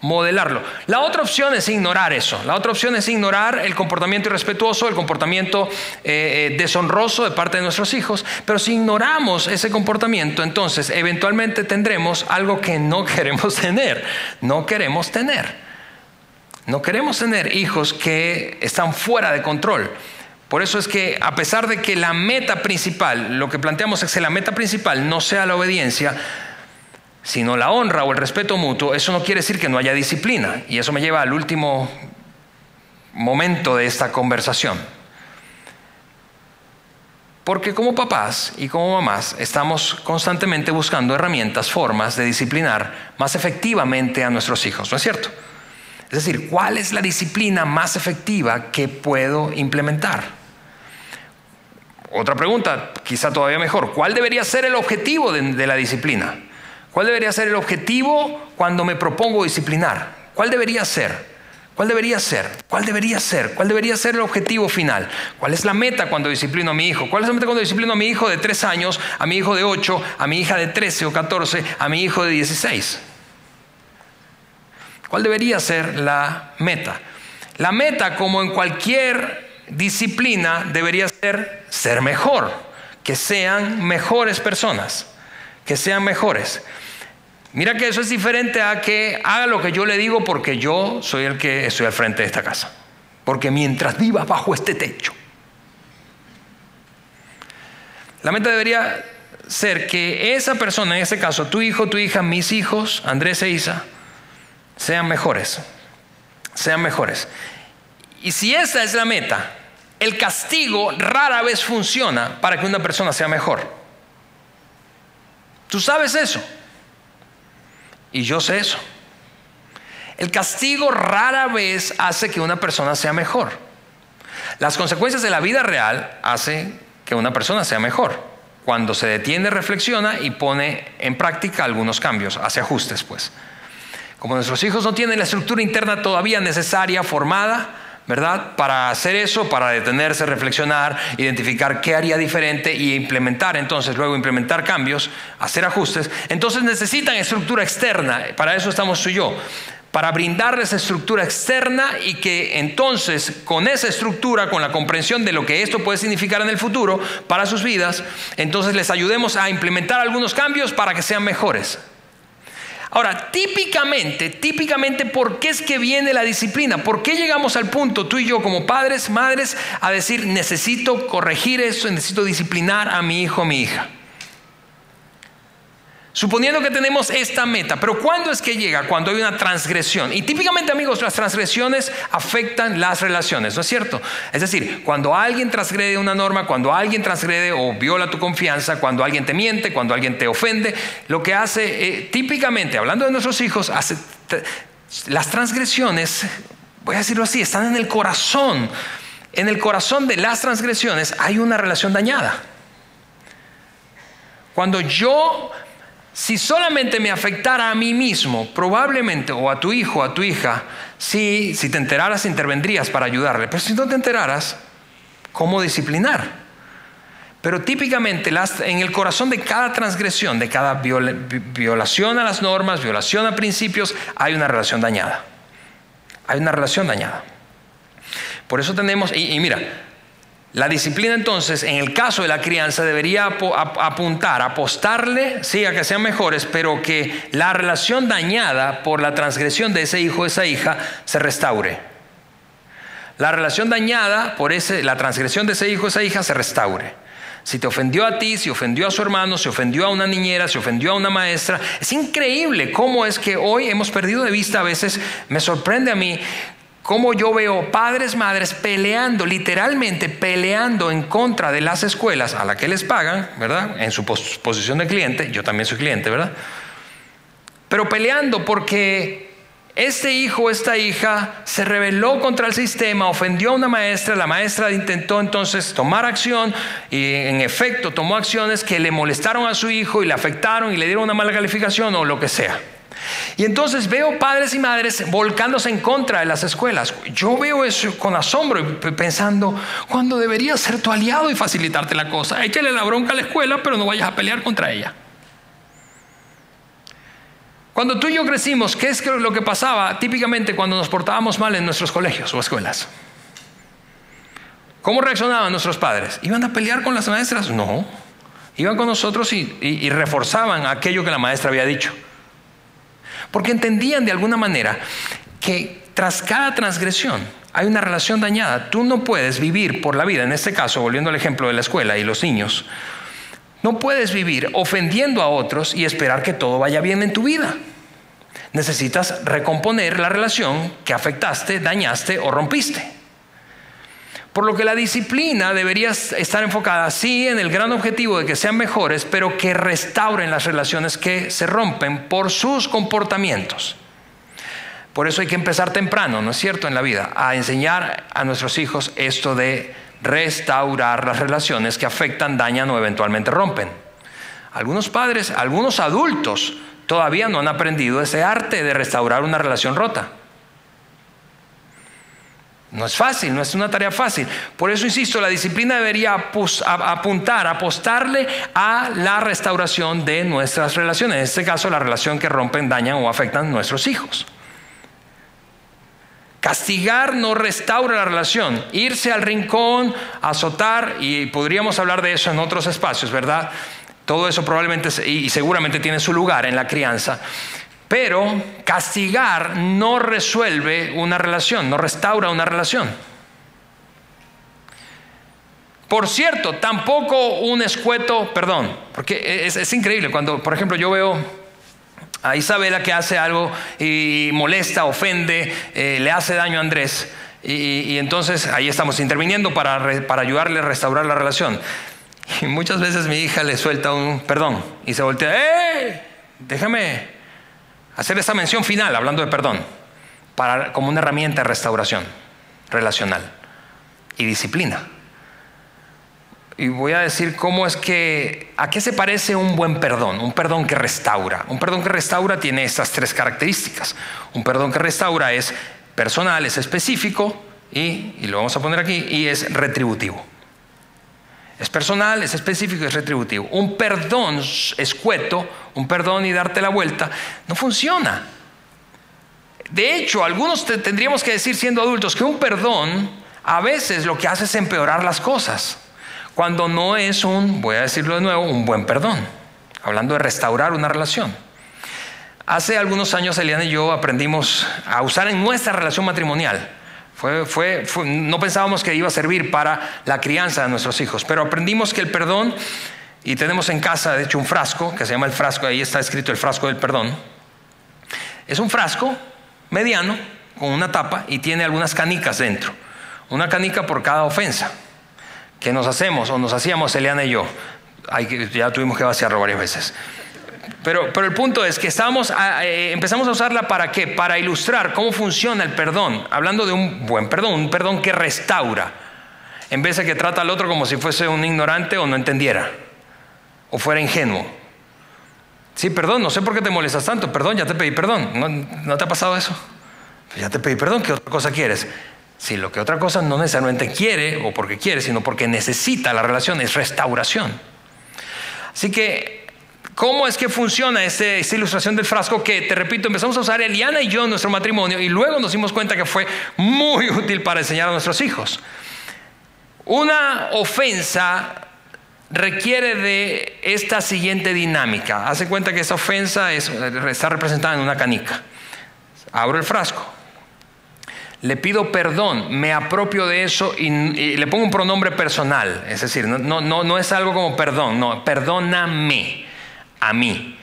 Modelarlo. La otra opción es ignorar eso. La otra opción es ignorar el comportamiento irrespetuoso, el comportamiento eh, eh, deshonroso de parte de nuestros hijos. Pero si ignoramos ese comportamiento, entonces eventualmente tendremos algo que no (laughs) queremos tener. No queremos tener. No queremos tener hijos que están fuera de control. Por eso es que a pesar de que la meta principal, lo que planteamos es que la meta principal no sea la obediencia, sino la honra o el respeto mutuo, eso no quiere decir que no haya disciplina. Y eso me lleva al último momento de esta conversación. Porque como papás y como mamás estamos constantemente buscando herramientas, formas de disciplinar más efectivamente a nuestros hijos, ¿no es cierto? Es decir, ¿cuál es la disciplina más efectiva que puedo implementar? Otra pregunta, quizá todavía mejor, ¿cuál debería ser el objetivo de, la disciplina? ¿Cuál debería ser el objetivo cuando me propongo disciplinar? ¿Cuál debería ser? ¿Cuál debería ser? ¿Cuál debería ser? ¿Cuál debería ser el objetivo final? ¿Cuál es la meta cuando disciplino a mi hijo? ¿Cuál es la meta cuando disciplino a mi hijo de 3 años, a mi hijo de 8, a mi hija de 13 o 14, a mi hijo de 16? ¿Cuál debería ser la meta? La meta, como en cualquier disciplina, debería ser ser mejor, que sean mejores personas, que sean mejores. Mira que eso es diferente a que haga lo que yo le digo porque yo soy el que estoy al frente de esta casa. Porque mientras viva bajo este techo. La meta debería ser que esa persona, en este caso tu hijo, tu hija, mis hijos, Andrés e Isa, sean mejores, sean mejores. Y si esa es la meta, el castigo rara vez funciona para que una persona sea mejor. Tú sabes eso. Y yo sé eso. El castigo rara vez hace que una persona sea mejor. Las consecuencias de la vida real hacen que una persona sea mejor. Cuando se detiene, reflexiona y pone en práctica algunos cambios, hace ajustes, pues. Como nuestros hijos no tienen la estructura interna todavía necesaria, formada, ¿verdad? Para hacer eso, para detenerse, reflexionar, identificar qué haría diferente y implementar, entonces luego implementar cambios, hacer ajustes, entonces necesitan estructura externa, para eso estamos tú y yo, para brindarles estructura externa y que entonces con esa estructura, con la comprensión de lo que esto puede significar en el futuro para sus vidas, entonces les ayudemos a implementar algunos cambios para que sean mejores. Ahora, típicamente, típicamente, ¿por qué es que viene la disciplina? ¿Por qué llegamos al punto, tú y yo como padres, madres, a decir, necesito corregir eso, necesito disciplinar a mi hijo o mi hija? Suponiendo que tenemos esta meta, pero ¿cuándo es que llega? Cuando hay una transgresión. Y típicamente, amigos, las transgresiones afectan las relaciones, ¿no es cierto? Es decir, cuando alguien transgrede una norma, cuando alguien transgrede o viola tu confianza, cuando alguien te miente, cuando alguien te ofende, lo que hace, eh, típicamente, hablando de nuestros hijos, las transgresiones, voy a decirlo así, están en el corazón. En el corazón de las transgresiones hay una relación dañada. Cuando yo, si solamente me afectara a mí mismo, probablemente, o a tu hijo, a tu hija, si, si te enteraras, intervendrías para ayudarle. Pero si no te enteraras, ¿cómo disciplinar? Pero típicamente en el corazón de cada transgresión, de cada violación a las normas, violación a principios, hay una relación dañada. Hay una relación dañada. Por eso tenemos, y, mira, la disciplina entonces, en el caso de la crianza, debería apuntar, apostarle, sí, a que sean mejores, pero que la relación dañada por la transgresión de ese hijo o esa hija se restaure. La relación dañada por ese, la transgresión de ese hijo o esa hija se restaure. Si te ofendió a ti, si ofendió a su hermano, si ofendió a una niñera, si ofendió a una maestra. Es increíble cómo es que hoy hemos perdido de vista a veces, me sorprende a mí cómo yo veo padres, madres peleando, literalmente peleando en contra de las escuelas a las que les pagan, ¿verdad? En su posición de cliente, yo también soy cliente, ¿verdad? Pero peleando porque este hijo esta hija se rebeló contra el sistema, ofendió a una maestra, la maestra intentó entonces tomar acción y en efecto tomó acciones que le molestaron a su hijo y le afectaron y le dieron una mala calificación o lo que sea. Y entonces veo padres y madres volcándose en contra de las escuelas. Yo veo eso con asombro y pensando, cuando debería ser tu aliado y facilitarte la cosa, échale la bronca a la escuela, pero no vayas a pelear contra ella. Cuando tú y yo crecimos, ¿qué es lo que pasaba típicamente cuando nos portábamos mal en nuestros colegios o escuelas? ¿Cómo reaccionaban nuestros padres? ¿Iban a pelear con las maestras? No. Iban con nosotros y, reforzaban aquello que la maestra había dicho. Porque entendían de alguna manera que tras cada transgresión hay una relación dañada. Tú no puedes vivir por la vida, en este caso, volviendo al ejemplo de la escuela y los niños, no puedes vivir ofendiendo a otros y esperar que todo vaya bien en tu vida. Necesitas recomponer la relación que afectaste, dañaste o rompiste. Por lo que la disciplina debería estar enfocada, sí, en el gran objetivo de que sean mejores, pero que restauren las relaciones que se rompen por sus comportamientos. Por eso hay que empezar temprano, ¿no es cierto?, en la vida, a enseñar a nuestros hijos esto de restaurar las relaciones que afectan, dañan o eventualmente rompen. Algunos padres, algunos adultos todavía no han aprendido ese arte de restaurar una relación rota. No es fácil, no es una tarea fácil. Por eso insisto, la disciplina debería apuntar, apostarle a la restauración de nuestras relaciones. En este caso, la relación que rompen, dañan o afectan nuestros hijos. Castigar no restaura la relación. Irse al rincón, azotar, y podríamos hablar de eso en otros espacios, ¿verdad? Todo eso probablemente y seguramente tiene su lugar en la crianza. Pero castigar no resuelve una relación, no restaura una relación. Por cierto, tampoco un escueto, perdón, porque es, increíble cuando, por ejemplo, yo veo a Isabela que hace algo y molesta, ofende, eh, le hace daño a Andrés. Y, entonces ahí estamos interviniendo para, para ayudarle a restaurar la relación. Y muchas veces mi hija le suelta un perdón y se voltea, ¡eh! Déjame hacer esa mención final hablando de perdón, como una herramienta de restauración relacional y disciplina y voy a decir cómo es que, a qué se parece un buen perdón, un perdón que restaura. Un perdón que restaura tiene estas tres características. Un perdón que restaura es personal, es específico y, y lo vamos a poner aquí, y es retributivo. Es personal, es específico es retributivo. Un perdón escueto, un perdón y darte la vuelta, no funciona. De hecho, algunos tendríamos que decir siendo adultos que un perdón a veces lo que hace es empeorar las cosas cuando no es un, voy a decirlo de nuevo, un buen perdón, hablando de restaurar una relación. Hace algunos años Eliana y yo aprendimos a usar en nuestra relación matrimonial. No pensábamos que iba a servir para la crianza de nuestros hijos, pero aprendimos que el perdón, y tenemos en casa de hecho un frasco, que se llama el frasco, ahí está escrito el frasco del perdón, es un frasco mediano con una tapa y tiene algunas canicas dentro, una canica por cada ofensa que nos hacemos o nos hacíamos Eliana y yo. ya tuvimos que vaciarlo varias veces. Pero, el punto es que estamos eh, empezamos a usarla para qué? Para ilustrar cómo funciona el perdón, hablando de un buen perdón, un perdón que restaura, en vez de que trata al otro como si fuese un ignorante o no entendiera, o fuera ingenuo. Sí, perdón, no sé por qué te molestas tanto, perdón, ya te pedí perdón. ¿No, te ha pasado eso? Pues ya te pedí perdón, ¿qué otra cosa quieres? Si lo que otra cosa no necesariamente quiere o porque quiere, sino porque necesita la relación es restauración. Así que, ¿cómo es que funciona esta ilustración del frasco que, te repito, empezamos a usar Eliana y yo en nuestro matrimonio y luego nos dimos cuenta que fue muy (laughs) útil para enseñar a nuestros hijos? Una ofensa requiere de esta siguiente dinámica. Hace cuenta que esa ofensa está representada en una canica. Abro el frasco. Le pido perdón, me apropio de eso y, le pongo un pronombre personal. Es decir, no, no, no es algo como perdón, no, perdóname a mí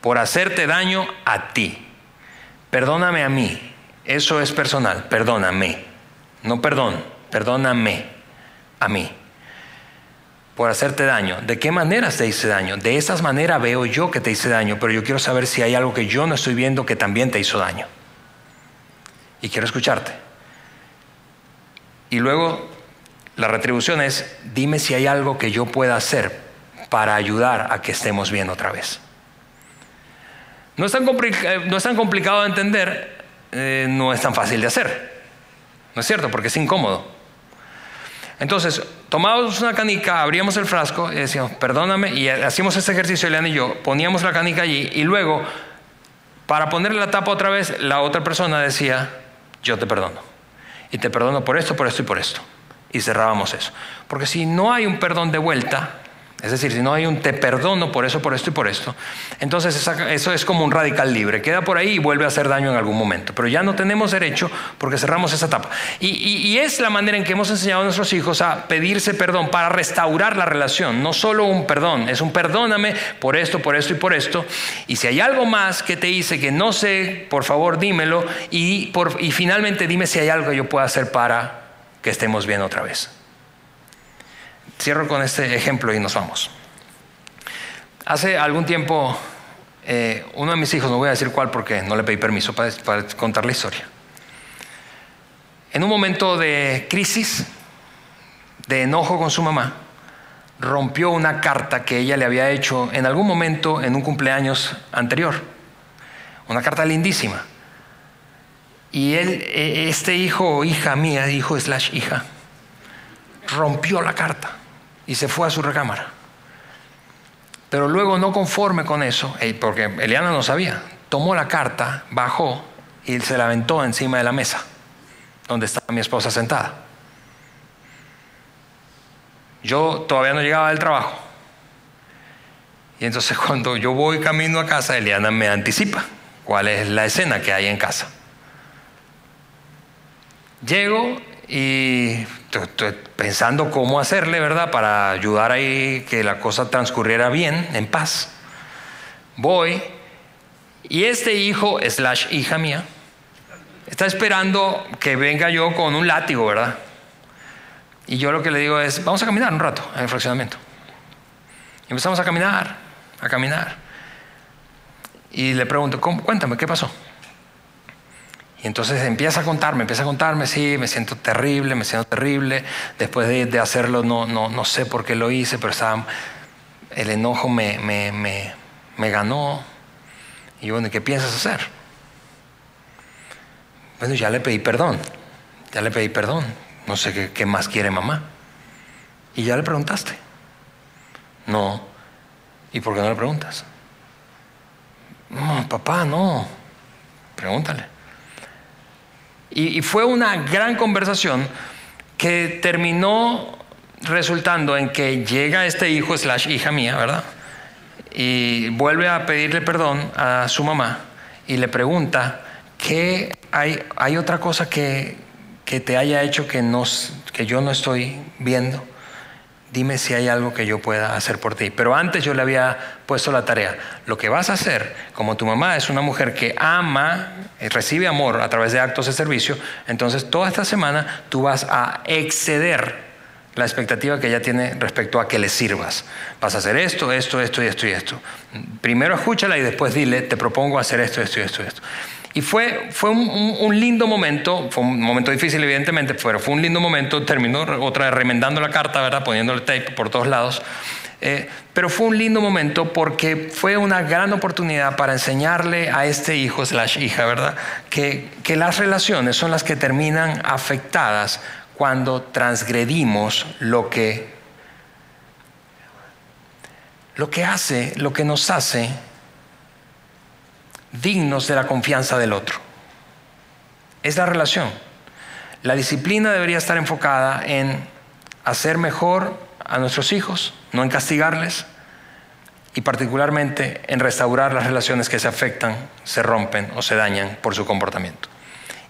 por hacerte daño a ti. Perdóname a mí. Eso es personal, perdóname. No perdón, perdóname a mí por hacerte daño. ¿De qué maneras te hice daño? De esas maneras veo yo que te hice daño, pero yo quiero saber si hay algo que yo no estoy viendo que también te hizo daño. Y quiero escucharte. Y luego la retribución es, dime si hay algo que yo pueda hacer para ayudar a que estemos bien otra vez. No es tan, eh, no es tan complicado de entender, eh, no es tan fácil de hacer. ¿No es cierto? Porque es incómodo. Entonces, tomábamos una canica, abríamos el frasco y decíamos, perdóname, y hacíamos este ejercicio, Eliana y yo, poníamos la canica allí y luego, para ponerle la tapa otra vez, la otra persona decía, yo te perdono. Y te perdono por esto, por esto y por esto. Y cerrábamos eso. Porque si no hay un perdón de vuelta, es decir, si no hay un te perdono por eso, por esto y por esto, entonces eso es como un radical libre. Queda por ahí y vuelve a hacer daño en algún momento. Pero ya no tenemos derecho porque cerramos esa etapa. Y, es la manera en que hemos enseñado a nuestros hijos a pedirse perdón para restaurar la relación. No solo un perdón, es un perdóname por esto, por esto y por esto. Y si hay algo más que te hice que no sé, por favor dímelo. Y, y finalmente dime si hay algo que yo pueda hacer para que estemos bien otra vez. Cierro con este ejemplo y nos vamos. Hace algún tiempo, eh, uno de mis hijos, no voy a decir cuál porque no le pedí permiso para, contar la historia, en un momento de crisis, de enojo con su mamá, rompió una carta que ella le había hecho en algún momento en un cumpleaños anterior. Una carta lindísima. Y él, e, este hijo o hija mía, hijo slash hija, rompió la carta y se fue a su recámara. Pero luego, no conforme con eso, eh, porque Eliana no sabía, tomó la carta, bajó y se la aventó encima de la mesa, donde estaba mi esposa sentada. Yo todavía no llegaba del trabajo. Y entonces (laughs) cuando yo voy camino a casa, Eliana me anticipa cuál es la escena que hay en casa. Llego y pensando cómo hacerle, ¿verdad? Para ayudar ahí que la cosa transcurriera bien, en paz. Voy y este hijo, slash hija mía, está esperando que venga yo con un látigo, ¿verdad? Y yo lo que le digo es, vamos a caminar un rato en el fraccionamiento. Empezamos a caminar, a caminar. Y le pregunto, cuéntame, ¿qué pasó? Y entonces empieza a contarme, empieza a contarme, sí, me siento terrible, me siento terrible. Después de, hacerlo no, no, no, sé por qué lo hice, pero estaba, el enojo me, me, me, me ganó. Y bueno, ¿qué piensas hacer? Bueno, ya le pedí perdón, ya le pedí perdón. No sé qué, qué más quiere mamá. Y ya le preguntaste. No. ¿Y por qué no le preguntas? No, papá, no. Pregúntale. Y, fue una gran conversación que terminó resultando en que llega este hijo slash hija mía, ¿verdad? Y vuelve a pedirle perdón a su mamá y le pregunta, ¿qué hay, hay otra cosa que, que te haya hecho que, que yo no estoy viendo? Dime si hay algo que yo pueda hacer por ti. Pero antes yo le había puesto la tarea. Lo que vas a hacer, como tu mamá es una mujer que ama, y recibe amor a través de actos de servicio, entonces toda esta semana tú vas a exceder la expectativa que ella tiene respecto a que le sirvas. Vas a hacer esto, esto, esto y esto y esto. Primero escúchala y después dile, te propongo hacer esto, esto y esto y esto. Y fue, fue un, lindo momento, fue un momento difícil evidentemente, pero fue un lindo momento, terminó otra vez remendando la carta, ¿verdad? poniéndole tape por todos lados. Eh, pero fue un lindo momento porque fue una gran oportunidad para enseñarle a este hijo slash hija, ¿verdad? Que, que las relaciones son las que terminan afectadas cuando transgredimos lo que, lo que hace, lo que nos hace dignos de la confianza del otro. Es la relación. La disciplina debería estar enfocada en hacer mejor a nuestros hijos, no en castigarles, y particularmente en restaurar las relaciones que se afectan, se rompen o se dañan por su comportamiento.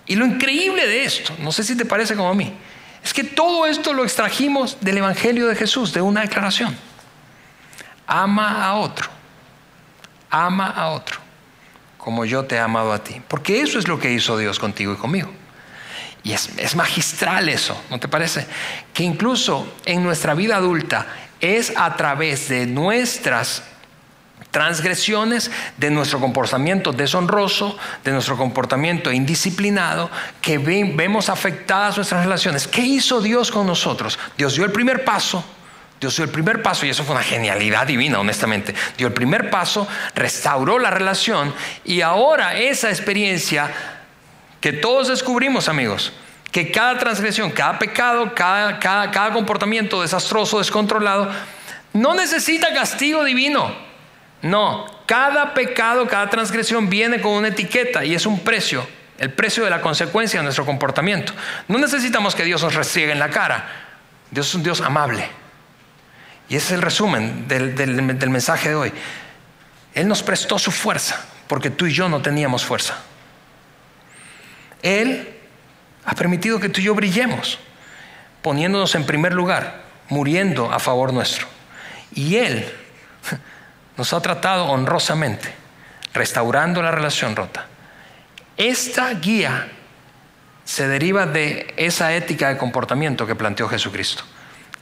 Y lo increíble de esto, no sé si te parece como a mí, es que todo esto lo extrajimos del Evangelio de Jesús, de una declaración. Ama a otro, ama a otro, como yo te he amado a ti. Porque eso es lo que hizo Dios contigo y conmigo. Y es, magistral eso, ¿no te parece? Que incluso en nuestra vida adulta es a través de nuestras transgresiones, de nuestro comportamiento deshonroso, de nuestro comportamiento indisciplinado, que vemos afectadas nuestras relaciones. ¿Qué hizo Dios con nosotros? Dios dio el primer paso. Dios dio el primer paso y eso fue una genialidad divina, honestamente. Dio el primer paso, restauró la relación y ahora esa experiencia que todos descubrimos, amigos, que cada transgresión, cada pecado, cada, cada, comportamiento desastroso, descontrolado, no necesita castigo divino. No, cada pecado, cada transgresión viene con una etiqueta y es un precio, el precio de la consecuencia de nuestro comportamiento. No necesitamos que Dios nos restriegue en la cara. Dios es un Dios amable. Y ese es el resumen del, del mensaje de hoy. Él nos prestó su fuerza porque tú y yo no teníamos fuerza. Él ha permitido que tú y yo brillemos, poniéndonos en primer lugar, muriendo a favor nuestro. Y Él (laughs) nos ha tratado honrosamente, restaurando la relación rota. Esta guía se deriva de esa ética de comportamiento que planteó Jesucristo.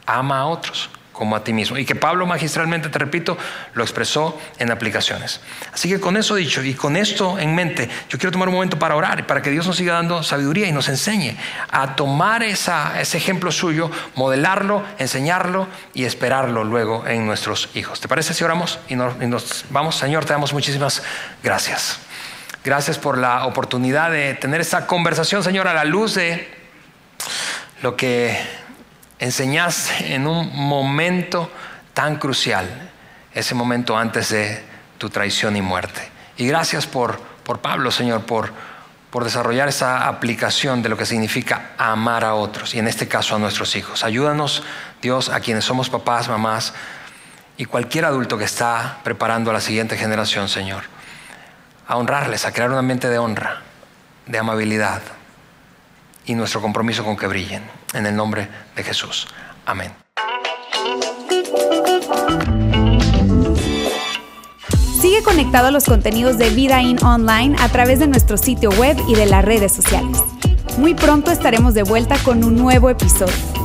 Ama a otros, como a ti mismo. Y que Pablo magistralmente, te repito, lo expresó en aplicaciones. Así que con eso dicho y con esto en mente, yo quiero tomar un momento para orar para que Dios nos siga dando sabiduría y nos enseñe a tomar ese ejemplo suyo, modelarlo, enseñarlo y esperarlo luego en nuestros hijos. ¿Te parece si oramos y nos, y nos vamos? Señor, te damos muchísimas gracias. Gracias por la oportunidad de tener esta conversación, Señor, a la luz de lo que enseñaste en un momento tan crucial, ese momento antes de tu traición y muerte. Y gracias por, por Pablo, Señor, por, por desarrollar esa aplicación de lo que significa amar a otros, y en este caso a nuestros hijos. Ayúdanos, Dios, a quienes somos papás, mamás, y cualquier adulto que está preparando a la siguiente generación, Señor, a honrarles, a crear un ambiente de honra, de amabilidad, y nuestro compromiso con que brillen. En el nombre de Jesús. Amén. Sigue conectado a los contenidos de Vida In Online a través de nuestro sitio web y de las redes sociales. Muy pronto estaremos de vuelta con un nuevo episodio.